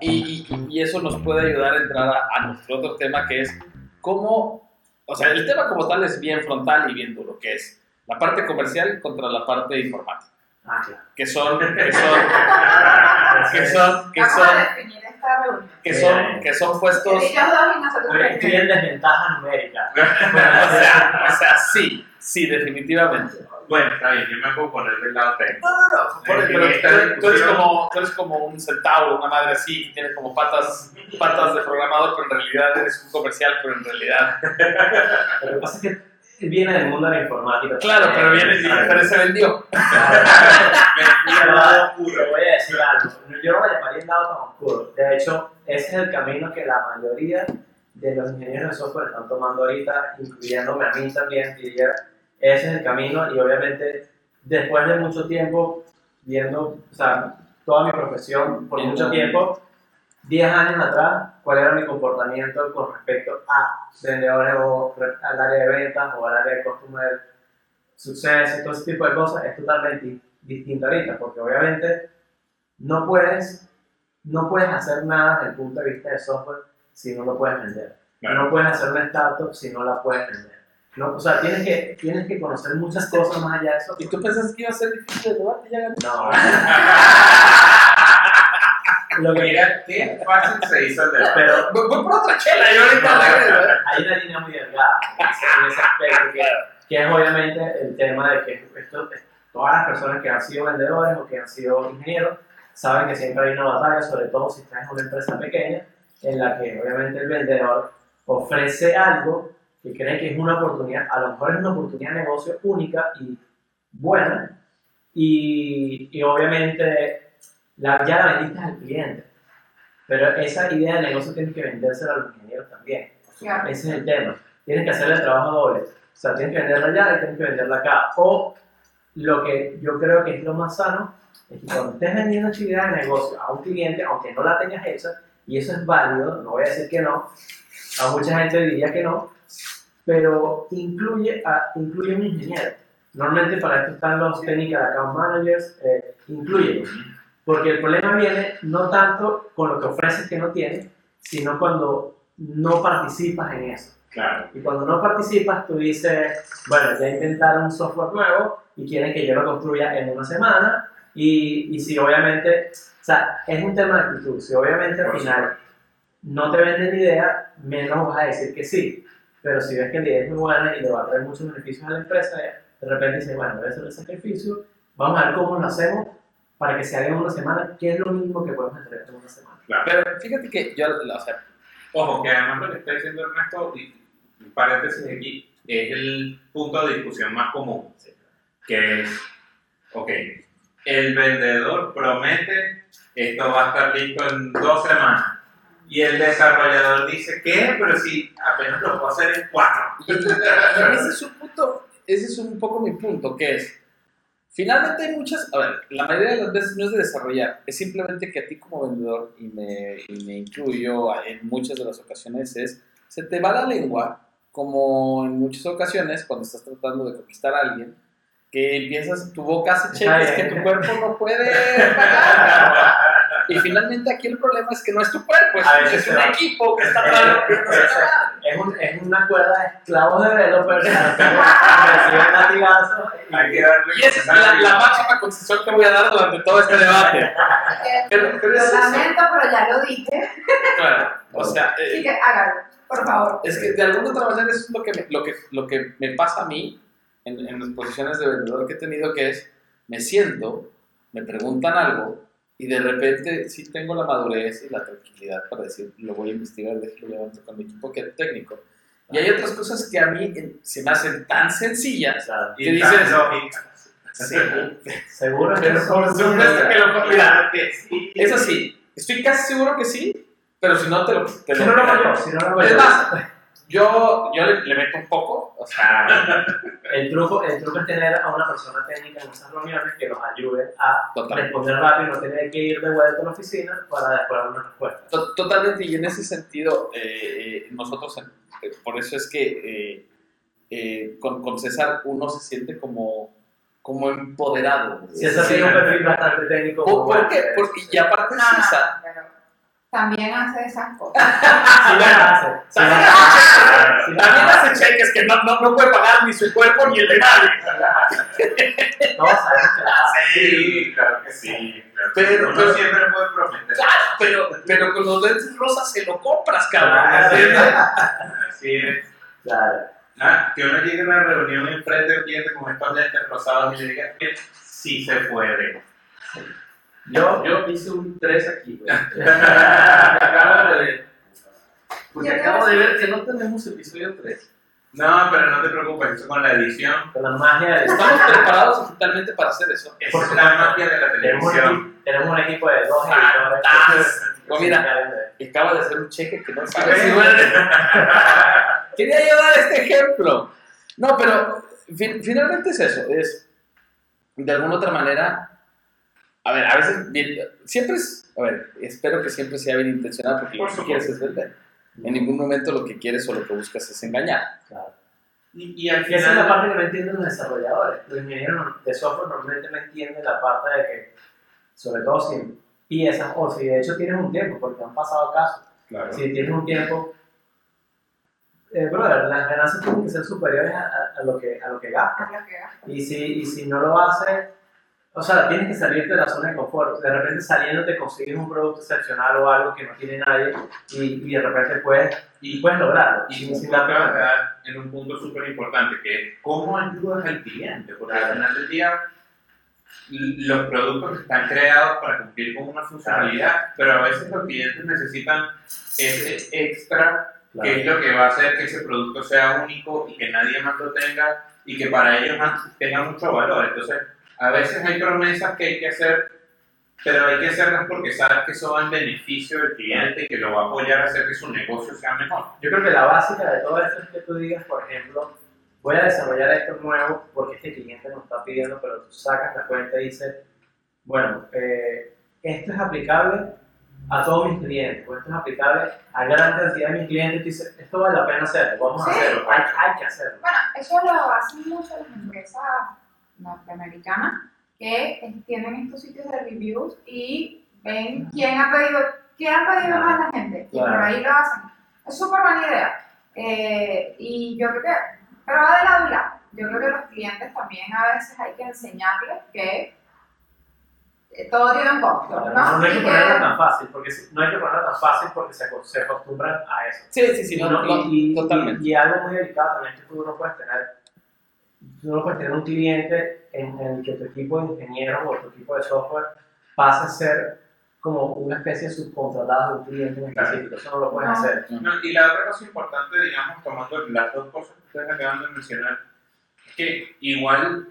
Y, eso nos puede ayudar a entrar a, a nuestro otro tema que es cómo, o sea, el tema como tal es bien frontal y bien duro, que es la parte comercial contra la parte informática, Ah, claro. que son, que son, que son, que son. Que son, que son puestos. Estoy en desventaja numérica. o sea, o sea, sí, sí, definitivamente. Bueno, está bien, yo me puedo poner del lado técnico. No, no, no. pero tú, tú eres como, tú eres como un centauro, una madre así, y tienes como patas, patas de programador, pero en realidad eres un comercial, pero en realidad. Lo que pasa es que viene del mundo de la informática. Claro, pero viene pero se vendió. Al lado oscuro. voy a decir algo. Yo no lo llamaría el lado tan oscuro. De hecho, ese es el camino que la mayoría de los ingenieros de software están tomando ahorita, incluyéndome a mí también, diría. Ese es el camino y obviamente después de mucho tiempo viendo, o sea, toda mi profesión por mucho tiempo, 10 años atrás, cuál era mi comportamiento con respecto a vendedores o al área de ventas o al área de customer success y todo ese tipo de cosas, es totalmente distinto ahorita, porque obviamente no puedes, no puedes hacer nada desde el punto de vista de software si no lo puedes vender. Claro. No puedes hacer una startup si no la puedes vender. No, o sea, tienes que, tienes que conocer muchas cosas más allá de eso. ¿Y tú pensas que iba a ser difícil el debate? Ya gané. No. Lo que Mira, qué fácil se hizo el pero Voy, por otra chela, yo ahorita hay una línea muy delgada en ese aspecto que, que es obviamente el tema de que esto, todas las personas que han sido vendedores o que han sido ingenieros saben que siempre hay una batalla, sobre todo si estás en una empresa pequeña, en la que obviamente el vendedor ofrece algo que cree que es una oportunidad, a lo mejor es una oportunidad de negocio única y buena, y, y obviamente la, ya la vendiste al cliente, pero esa idea de negocio tienes que vendérsela a los ingenieros también. Claro. Ese es el tema. Tienes que hacerle el trabajo doble. O sea, tienes que venderla allá y tienes que venderla acá. O lo que yo creo que es lo más sano es que cuando estés vendiendo idea de negocio a un cliente, aunque no la tengas hecha, y eso es válido, no voy a decir que no, a mucha gente diría que no, pero incluye, a, incluye un ingeniero. Normalmente para esto están los técnicos account managers, eh, incluye. Porque el problema viene no tanto con lo que ofreces que no tienes, sino cuando no participas en eso. Claro. Y cuando no participas, tú dices, bueno, ya inventaron un software nuevo y quieren que yo lo construya en una semana. Y, y si obviamente, o sea, es un tema de actitud. Si obviamente al final no te venden la idea, menos vas a decir que sí. Pero si ves que la idea es muy buena y le va a traer muchos beneficios a la empresa, de repente dices, bueno, voy a hacer el sacrificio, vamos a ver cómo lo hacemos para que se haga en una semana, que es lo mismo que podemos entregar en una semana. Pero fíjate que yo, o sea, Ojo, que además lo que está diciendo Ernesto, y un paréntesis aquí, es el punto de discusión más común, que es, ok, el vendedor promete, esto va a estar listo en dos semanas, y el desarrollador dice, ¿qué? Pero si apenas lo puedo hacer en cuatro. Y, y ese es un punto, ese es un poco mi punto, que es, finalmente hay muchas, a ver, la mayoría de las veces no es de desarrollar, es simplemente que a ti como vendedor, y me, y me incluyo en muchas de las ocasiones, es, se te va la lengua, como en muchas ocasiones cuando estás tratando de conquistar a alguien, que empiezas, tu boca hace cheques que tu cuerpo no puede pagar. Y finalmente aquí el problema es que no es tu cuerpo, es, A veces es un va. equipo que está claro que no se va. Es, un, es una cuerda de esclavos de reciben latigazos. y- Y esa es la, la máxima concesión que voy a dar durante todo este debate. Pero, pero es Lo lamento, pero ya lo dije. Claro, o sea, eh, Así que hágalo, por favor. es que de alguna otra manera eso es lo que me, lo que, lo que me pasa a mí en, en las posiciones de vendedor que he tenido, que es, me siento, me preguntan algo y de repente sí tengo la madurez y la tranquilidad para decir, lo voy a investigar, déjalo levanto con mi equipo que es técnico. Y hay otras cosas que a mí se me hacen tan sencillas. Y ¿Qué dices? Sí, seguro que que lo Claro que sí. Es así, estoy casi seguro que sí, pero si no te lo... Te Si no lo yo, si no lo hago Es más, yo, yo le, le meto un poco, o sea, El truco, el truco es tener a una persona técnica en esas reuniones que nos ayude a total- responder rápido y no tener que ir de vuelta a la oficina para después dar una respuesta. to- totalmente, y en ese sentido, eh, eh, nosotros, eh, por eso es que eh, eh, con, con César uno se siente como, como empoderado. Si eso tiene un perfil bastante técnico. ¿Por, por qué? Porque y aparte No, es no, pero también hace esas cosas. Sí la hace. Sí También la hace hace. cheques, Cheques que no, no, no puede pagar ni su cuerpo ni el de nadie. La hace. Sí, claro que sí. Pero- pero- siempre puede prometer. Claro, pero, pero con los lentes rosas se lo compras, cabrón. Así es. Claro. Ah, que uno llegue a una reunión enfrente del cliente con estos lentes rosados y le diga que sí se puede. Yo, yo hice un 3 aquí, güey. acabo de ver. Porque Yo acabo de ver que no tenemos episodio 3. No, pero no te preocupes, eso con la edición. Con la magia del Estamos preparados digitalmente para hacer eso. Esa es la magia de la televisión. tenemos un equipo de dos editores. Fantástico. Mira, acaba de hacer un cheque que no sabe si vuelve. Quería yo dar este ejemplo. No, pero fin- finalmente es eso. Es, de alguna otra manera, a ver, a veces, bien- siempre es, a ver, espero que siempre sea bien intencionado porque lo Por que quieres es vender. En ningún momento lo que quieres o lo que buscas es engañar. Claro. Y, y al Y esa es la final, parte que no entienden los desarrolladores. Los ingenieros de software normalmente no entienden la parte de que, sobre todo si empiezas, o si de hecho tienes un tiempo, porque han pasado casos, claro. si tienes un tiempo, eh, brother, las ganancias tienen que ser superiores a, a- a lo, que, a lo que gastas. Y si, y si no lo haces, o sea, tienes que salirte de la zona de confort. De repente saliendo te consigues un producto excepcional o algo que no tiene nadie y, y de repente puedes, y puedes lograrlo. Y sin- cuenta. en un punto súper importante, que es cómo ayudas al cliente, porque al final del día los productos están creados para cumplir con una funcionalidad, pero a veces los clientes necesitan ese extra, Claro. que es lo que va a hacer que ese producto sea único y que nadie más lo tenga y que para ellos tenga mucho valor. Entonces, a veces hay promesas que hay que hacer, pero hay que hacerlas porque sabes que eso va en beneficio del cliente y que lo va a apoyar a hacer que su negocio sea mejor. Yo creo que la básica de todo esto es que tú digas, por ejemplo, voy a desarrollar esto nuevo porque este cliente nos está pidiendo, pero tú sacas la cuenta y dices, bueno, eh, esto es aplicable a todos mis clientes, o esto es aplicable a gran cantidad de mis clientes, y dices, esto vale la pena hacerlo, vamos a Sí. hacerlo, hay, hay que hacerlo. Bueno, eso lo hacen mucho las empresas norteamericanas que tienen estos sitios de reviews y ven quién ha pedido, quién ha pedido más la gente. Y por ahí lo hacen. Es súper buena idea. Eh, y yo creo que, pero va de lado y lado. Yo creo que los clientes también a veces hay que enseñarles que eh, todo tiene un costo, ¿no? no, no hay que ponerlo tan fácil, porque no hay que ponerlo tan fácil porque se, se acostumbran a eso. Sí, sí, sí, no, No, no, y, y- totalmente. y- y algo muy delicado también que tú no puedes tener, tú no puedes tener un cliente en, en el que tu equipo de ingenieros o tu equipo de software pase a ser como una especie de subcontratado de un cliente en específico. Eso no lo puedes No. hacer. No, y la otra cosa importante, digamos, tomando las dos cosas que ustedes acaban de mencionar, es que igual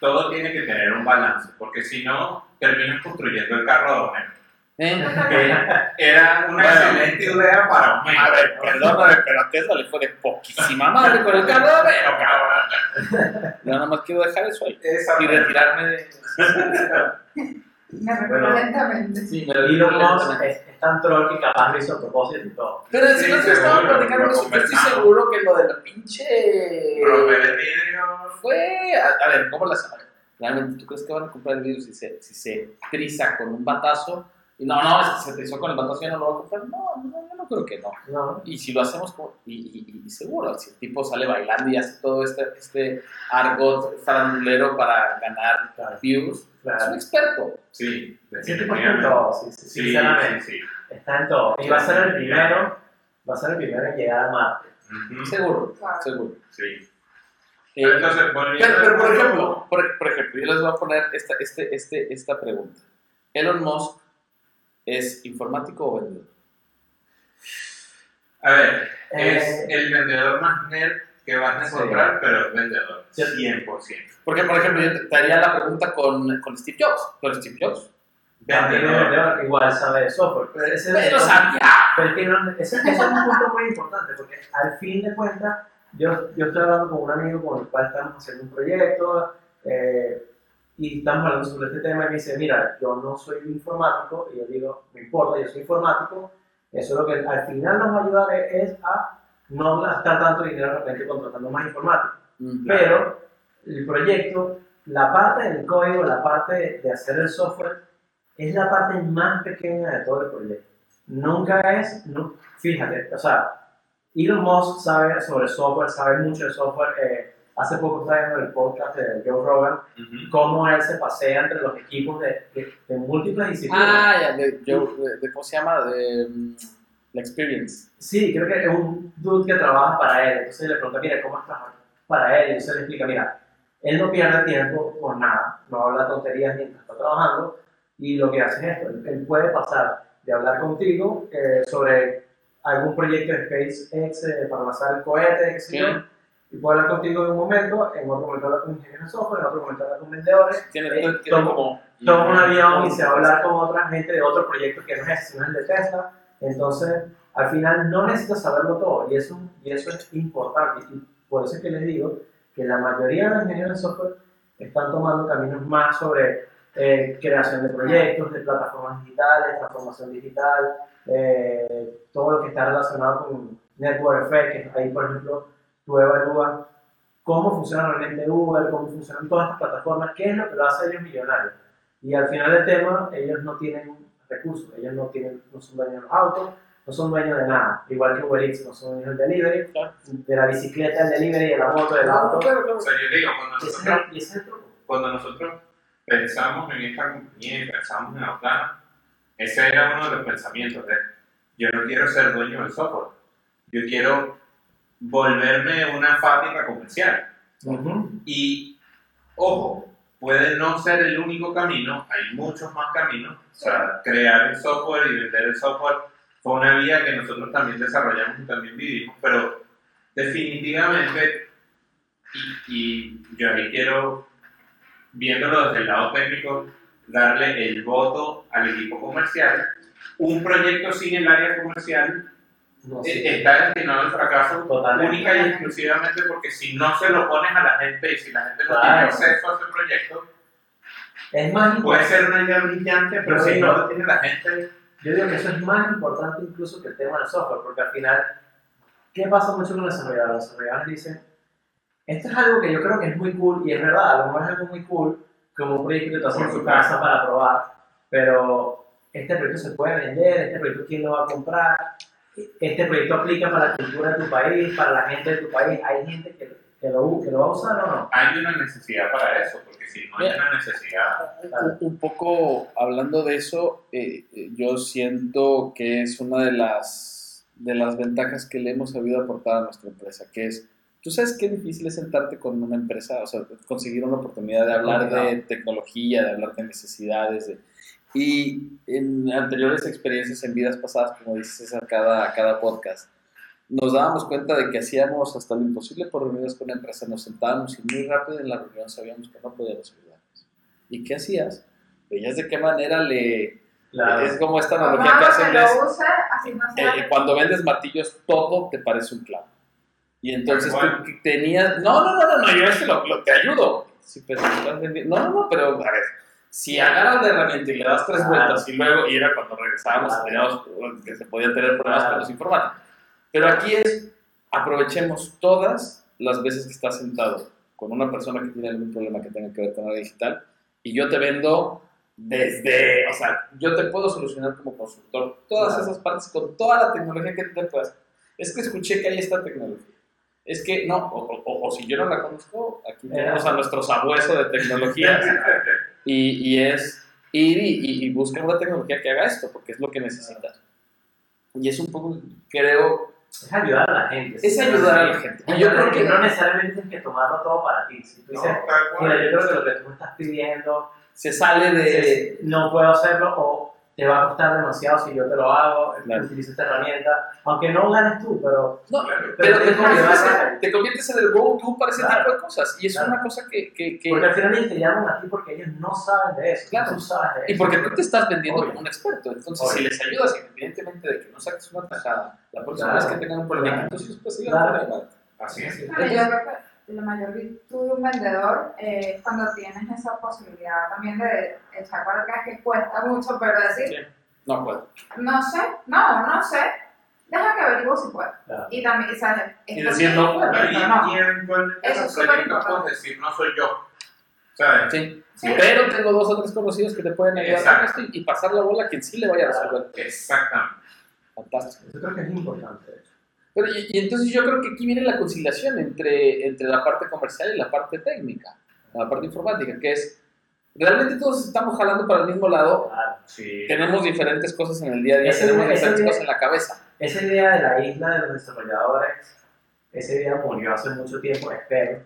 todo tiene que tener un balance, porque si no, terminas construyendo el carro de. ¿Eh? Era una Bueno. excelente idea para Homero. A ver, perdóname, pero a Tesla le fue de poquísima madre con el cabrón. Yo nada más quiero dejar eso ahí Esa y retirarme de... Me Bueno. recuerdo lentamente. Sí, me Elon Musk es, es tan troll que capaz lo hizo a propósito y todo. Pero si Sí, no te estaba platicando lo eso, estoy seguro que lo de la pinche... Romper el vidrio. Fue... A, a ver, ¿cómo la saben? Realmente, ¿tú crees que van a comprar el video si se, si se triza con un batazo? Y no, no, se trizó con el batazo y ya no lo va a comprar. No, no, yo no creo que no. No, Y si lo hacemos, como- y, y- y seguro, si el tipo sale bailando y hace todo este, este argot farandulero para ganar claro, views, es un claro. experto. Sí, tipo está en definitivamente. todo, sí, sí, Sí, sinceramente. sí, sí. Está en todo. Y va a ser el primero, va a ser el primero en llegar a Marte. Ujú, Seguro, Claro. seguro. Sí. Eh, Pero entonces, pero, pero, por ejemplo, por, por ejemplo, yo les voy a poner esta, este, este, esta pregunta. Elon Musk es informático o vendedor? A ver, Eh, es el vendedor más nerd que vas a Sí. encontrar, pero es vendedor. Sí. 100%. Porque, por ejemplo, yo te, haría la pregunta con, con Steve Jobs. Pero Steve Jobs. Vendedor. vendedor igual sabe de software. Pero ese Pero sabía. Pero es que no- ese, ese es un punto muy importante, porque al fin de cuentas, yo, yo estoy hablando con un amigo con el cual estamos haciendo un proyecto eh, y estamos hablando sobre este tema y me dice, mira, yo no soy informático, y yo digo, no importa, yo soy informático, eso lo que al final nos va a ayudar es, es a no gastar tanto dinero de repente contratando más informáticos. Mm. Pero el proyecto la parte del código, la parte de hacer el software, es la parte más pequeña de todo el proyecto. Nunca es, no, fíjate, o sea, Elon Musk sabe sobre software, sabe mucho de software. eh, hace poco estaba viendo el podcast de Joe Rogan, Ujú. cómo él se pasea entre los equipos de, de, de múltiples disciplinas. Ah, ya, de, de- ¿cómo se llama? De mm, la experience. Sí, creo que es un dude que trabaja para él. Entonces le pregunta, mira, ¿cómo es trabajar para él? Y entonces le explica, mira, él no pierde tiempo por nada, no habla tonterías mientras está trabajando. Y lo que hace es esto, él, puede pasar de hablar contigo eh, sobre algún proyecto de SpaceX eh, para lanzar el cohete, Sí. Y puede hablar contigo en un momento, en otro momento hablar con ingenieros de software, en otro momento hablar con vendedores, Tiene, Eh, toma- como... toma un avión y se va a hablar con otra gente de otro proyecto que no es el de Tesla. Entonces, al final no necesitas saberlo todo y eso, y eso es importante. Y por eso es que les digo que la mayoría de los ingenieros de software están tomando caminos más sobre eh, creación de proyectos, de plataformas digitales, transformación digital, eh, todo lo que está relacionado con Network Effect, que ahí, por ejemplo, tú evalúas cómo funciona realmente Uber, cómo funcionan todas estas plataformas, qué es lo que lo hace a ellos millonarios. Y al final del tema, ellos no tienen recursos, ellos no, tienen, no son dueños de los autos, no son dueños de nada, igual que Uber Eats no son dueños del delivery, Claro. de la bicicleta, del delivery, de la moto, del auto. Claro, claro. O sea, yo digo, cuando nosotros, el- y ese el cuando nosotros pensamos en esta compañía y pensamos en Autana, ese era uno de los pensamientos de yo no quiero ser dueño del software, yo quiero volverme una fábrica comercial. Y, ojo, puede no ser el único camino, hay muchos más caminos. O sea, crear el software y vender el software fue una vía que nosotros también desarrollamos y también vivimos, pero definitivamente, y, y yo ahí quiero, viéndolo desde el lado técnico, darle el voto al equipo comercial. Un proyecto sin el área comercial No, eh, sí. está destinado al fracaso Totalmente. única y exclusivamente porque si no se lo pones a la gente y si la gente no Claro. tiene acceso a ese proyecto, Es más puede ser una idea brillante, pero si no lo tiene la gente, Yo digo que eso es más importante incluso que el tema del software, porque al final, ¿qué pasa mucho con los desarrolladores? Los desarrolladores dicen, esto es algo que yo creo que es muy cool, y es verdad, a lo mejor es algo muy cool, como un proyecto que tú haces en tu casa para probar, pero este proyecto se puede vender, este proyecto quién lo va a comprar, este proyecto aplica para la cultura de tu país, para la gente de tu país, hay gente que, que, lo, que lo va a usar o no. hay una necesidad para eso, porque si no hay Bien. una necesidad, Un, un poco hablando de eso, eh, eh, yo siento que es una de las, de las ventajas que le hemos sabido aportar a nuestra empresa, que es, tú sabes qué difícil es sentarte con una empresa, o sea, conseguir una oportunidad de hablar de tecnología, de hablar de necesidades, de- y en anteriores experiencias, en vidas pasadas, como dices a cada, a cada podcast, nos dábamos cuenta de que hacíamos hasta lo imposible por reuniones con la empresa, nos sentábamos y muy rápido en la reunión sabíamos que no podíamos ayudarles. ¿Y qué hacías? Veías de qué manera le... Claro. Es como esta analogía que hacen es, use, así no eh, cuando vendes martillos todo te parece un clavo. Y entonces cual. tú tenías... No, no, no, no, no yo es que lo, lo- te ayudo. Sí, pero No, no, no, pero a ver, si agarras la herramienta y le das tres Claro. vueltas y luego, y era cuando regresábamos, Claro. teníamos que se podían tener problemas Claro. con los informáticos. Pero aquí es, aprovechemos todas las veces que estás sentado con una persona que tiene algún problema que tenga que ver con la digital y yo te vendo desde, o sea, yo te puedo solucionar como consultor todas esas partes con toda la tecnología que te puedas. Es que escuché que hay esta tecnología. Es que no, o, o- o si yo no la conozco, aquí tenemos a nuestro sabueso de tecnología y, y es ir y, y, buscar una tecnología que haga esto, porque es lo que necesitas. Y es un poco, creo, Es ayudar a la gente. es ayudar a la gente. Y yo creo que no necesariamente tienes que tomarlo todo para ti. Si tú no, dices, mira, yo creo que lo que tú me estás pidiendo se sale de... no puedo hacerlo o te va a costar demasiado si yo te lo hago, Claro. utilizo esta herramienta, aunque no ganes tú, pero No, Claro. pero te conviertes, en, te conviertes en el go-to para ese Claro. tipo de cosas. Y es Claro. una cosa que... que, que- porque al final ellos te llaman a ti porque ellos no saben de eso, Claro. tú sabes de eso. y porque tú te estás vendiendo Obvio. como un experto. Entonces, Obvio. si les ayudas, independientemente de que no saques una tajada, la próxima Claro. vez que tengan un problema, Claro. entonces pues por ahí, ¿vale? Así es. La mayor virtud de un vendedor eh, es cuando tienes esa posibilidad también de echar para atrás que cuesta mucho, pero decir, No puedo. no sé, no, no sé, deja que averiguo si puedo. Claro. Y también, ¿sabes? Y decir no, Eso es súper importante. puedes decir, no soy yo. ¿Sabes? Sí. Sí. Pero tengo dos o tres conocidos que te pueden ayudar con esto y, pasar la bola a quien sí le vaya a resolver. Exactamente. Fantástico. Yo creo que es importante. Pero, y, y entonces yo creo que aquí viene la conciliación entre, entre la parte comercial y la parte técnica, la parte informática, que es, realmente todos estamos jalando para el mismo lado, Claro. Sí. tenemos diferentes cosas en el día a día, Ese- tenemos ese diferentes día- cosas en la cabeza. Esa idea de la isla de los desarrolladores, esa idea murió hace mucho tiempo, espero.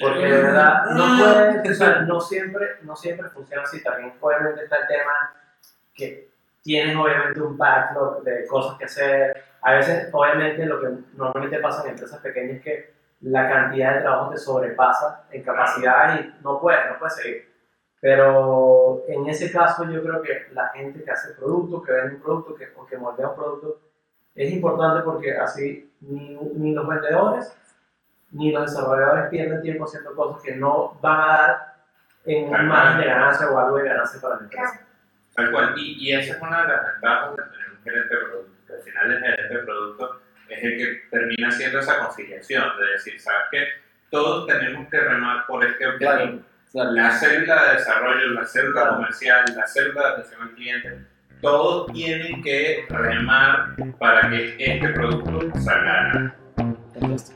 Porque de verdad, no puede, o sea, no siempre, no siempre funciona así. También obviamente está el tema que tienes obviamente un backlog de cosas que hacer. A veces, obviamente, lo que normalmente pasa en empresas pequeñas es que la cantidad de trabajo te sobrepasa en capacidad y no puedes, no puedes seguir. Pero en ese caso yo creo que la gente que hace productos, que vende un producto, que, o que moldea un producto, es importante porque así ni, ni los vendedores ni los desarrolladores pierden tiempo haciendo cosas que no van a dar en un Claro. margen de ganancia o algo de ganancia para la empresa. Tal cual. Y, y esa es una de las ventajas de tener un gerente de producto. que al final el gerente de producto es el que termina haciendo esa conciliación de decir, ¿sabes qué? Todos tenemos que remar por este objetivo. Claro, claro. La célula de desarrollo, la célula Claro. comercial, la célula de atención al cliente, todos tienen que remar para que este producto salga. Fantástico.